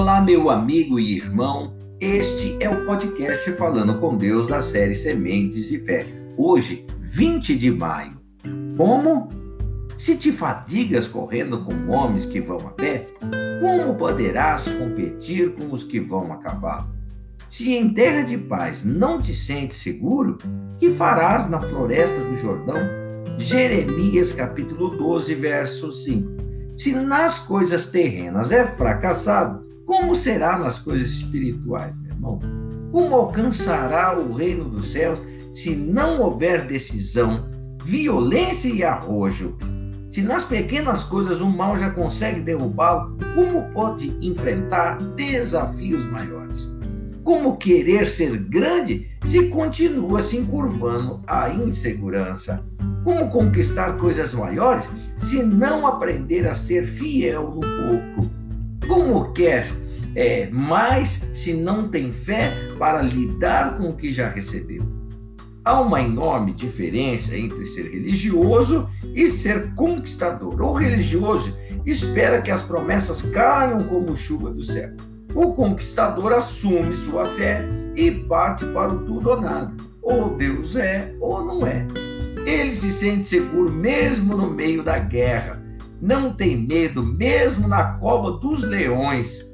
Olá, meu amigo e irmão. Este é o podcast Falando com Deus da série Sementes de Fé. Hoje, 20 de maio. Como? Se te fadigas correndo com homens que vão a pé, como poderás competir com os que vão a cavalo? Se em terra de paz não te sentes seguro, que farás na floresta do Jordão? Jeremias capítulo 12, verso 5. Se nas coisas terrenas é fracassado, como será nas coisas espirituais, meu irmão? Como alcançará o reino dos céus se não houver decisão, violência e arrojo? Se nas pequenas coisas o mal já consegue derrubá-lo, como pode enfrentar desafios maiores? Como querer ser grande se continua se encurvando à insegurança? Como conquistar coisas maiores se não aprender a ser fiel no pouco? Como quer é, mais se não tem fé para lidar com o que já recebeu? Há uma enorme diferença entre ser religioso e ser conquistador. O religioso espera que as promessas caiam como chuva do céu. O conquistador assume sua fé e parte para o tudo ou nada. Ou Deus é ou não é. Ele se sente seguro mesmo no meio da guerra não tem medo, mesmo na cova dos leões.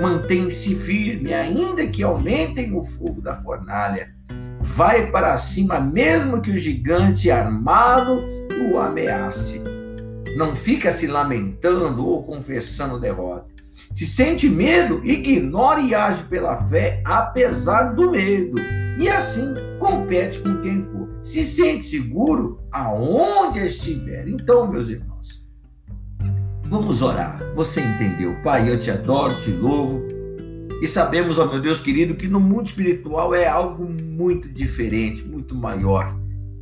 Mantém-se firme, ainda que aumentem o fogo da fornalha. Vai para cima, mesmo que o gigante armado o ameace. Não fica se lamentando ou confessando derrota. Se sente medo, ignore e age pela fé, apesar do medo. E assim compete com quem for. Se sente seguro aonde estiver. Então, meus irmãos, Vamos orar. Você entendeu? Pai, eu te adoro, te louvo. E sabemos, ó meu Deus querido, que no mundo espiritual é algo muito diferente, muito maior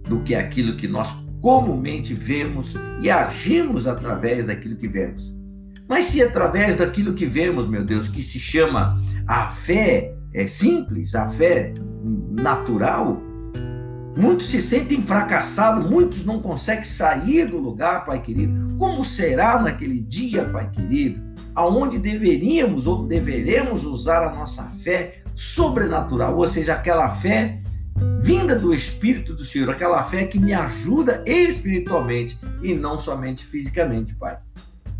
do que aquilo que nós comumente vemos e agimos através daquilo que vemos. Mas se através daquilo que vemos, meu Deus, que se chama a fé é simples, a fé natural, Muitos se sentem fracassados, muitos não conseguem sair do lugar, Pai querido. Como será naquele dia, Pai querido, aonde deveríamos ou deveremos usar a nossa fé sobrenatural, ou seja, aquela fé vinda do Espírito do Senhor, aquela fé que me ajuda espiritualmente e não somente fisicamente, Pai.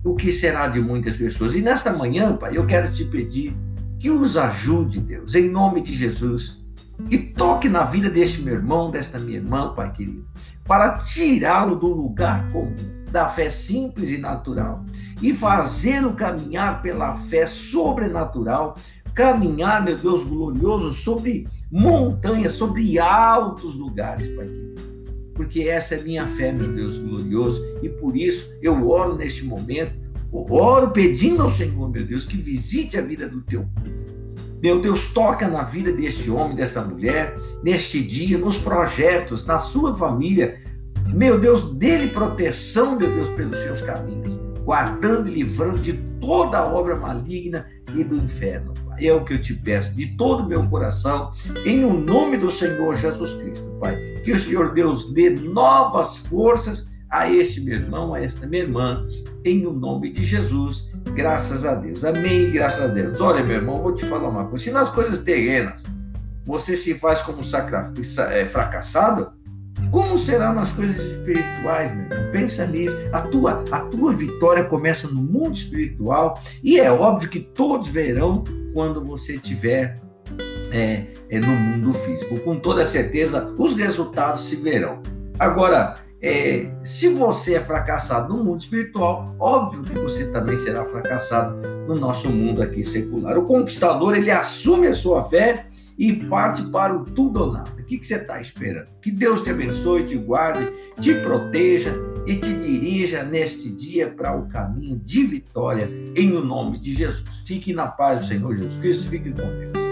O que será de muitas pessoas? E nesta manhã, Pai, eu quero te pedir que os ajude, Deus, em nome de Jesus e toque na vida deste meu irmão, desta minha irmã, Pai querido, para tirá-lo do lugar comum, da fé simples e natural, e fazê-lo caminhar pela fé sobrenatural, caminhar, meu Deus glorioso, sobre montanhas, sobre altos lugares, Pai querido. Porque essa é minha fé, meu Deus glorioso, e por isso eu oro neste momento, oro pedindo ao Senhor, meu Deus, que visite a vida do teu povo meu Deus, toca na vida deste homem, desta mulher, neste dia, nos projetos, na sua família. Meu Deus, dele proteção, meu Deus, pelos seus caminhos, guardando e livrando de toda obra maligna e do inferno. É o que eu te peço de todo o meu coração, em o nome do Senhor Jesus Cristo, Pai. Que o Senhor Deus dê novas forças a este meu irmão, a esta minha irmã, em o nome de Jesus. Graças a Deus. Amém. Graças a Deus. Olha, meu irmão, vou te falar uma coisa. Se nas coisas terrenas você se faz como é, fracassado, como será nas coisas espirituais, meu irmão? Pensa nisso. A tua, a tua vitória começa no mundo espiritual e é óbvio que todos verão quando você estiver é, é, no mundo físico. Com toda certeza, os resultados se verão. Agora, é, se você é fracassado no mundo espiritual, óbvio que você também será fracassado no nosso mundo aqui secular. O conquistador ele assume a sua fé e parte para o tudo ou nada. O que, que você está esperando? Que Deus te abençoe, te guarde, te proteja e te dirija neste dia para o caminho de vitória em o nome de Jesus. Fique na paz do Senhor Jesus Cristo, fique com Deus.